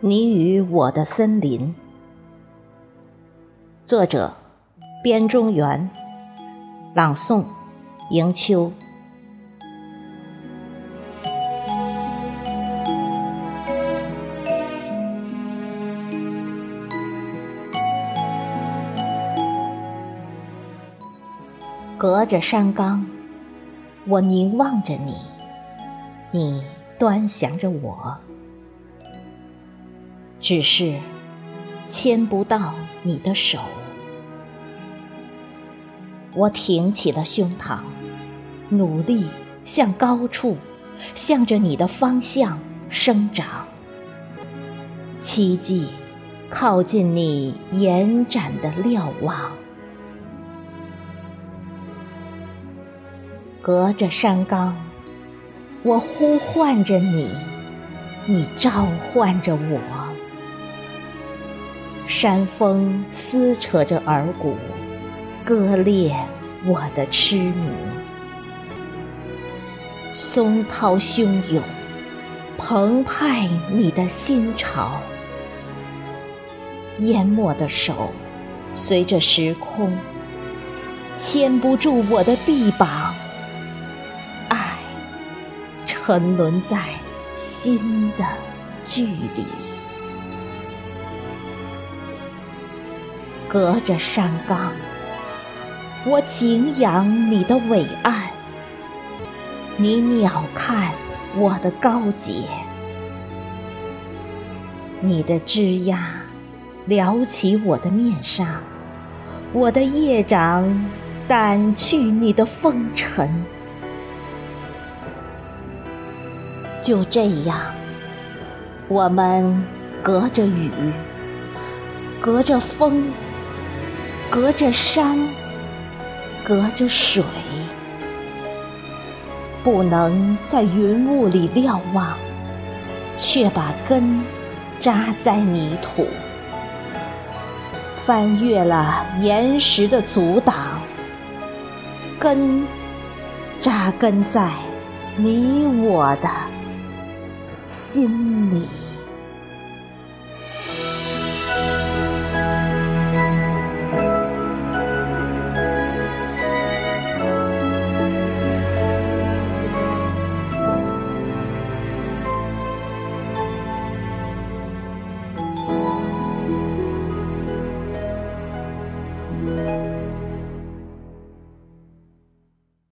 你与我的森林，作者：边中原，朗诵：迎秋。隔着山岗，我凝望着你，你端详着我。只是牵不到你的手，我挺起了胸膛，努力向高处，向着你的方向生长。奇迹靠近你延展的瞭望，隔着山岗，我呼唤着你，你召唤着我。山风撕扯着耳骨，割裂我的痴迷。松涛汹涌，澎湃你的心潮。淹没的手，随着时空，牵不住我的臂膀。爱，沉沦在心的距离。隔着山岗，我敬仰你的伟岸，你鸟瞰我的高洁，你的枝桠撩起我的面纱，我的叶掌掸去你的风尘。就这样，我们隔着雨，隔着风。隔着山，隔着水，不能在云雾里瞭望，却把根扎在泥土，翻越了岩石的阻挡，根扎根在你我的心里。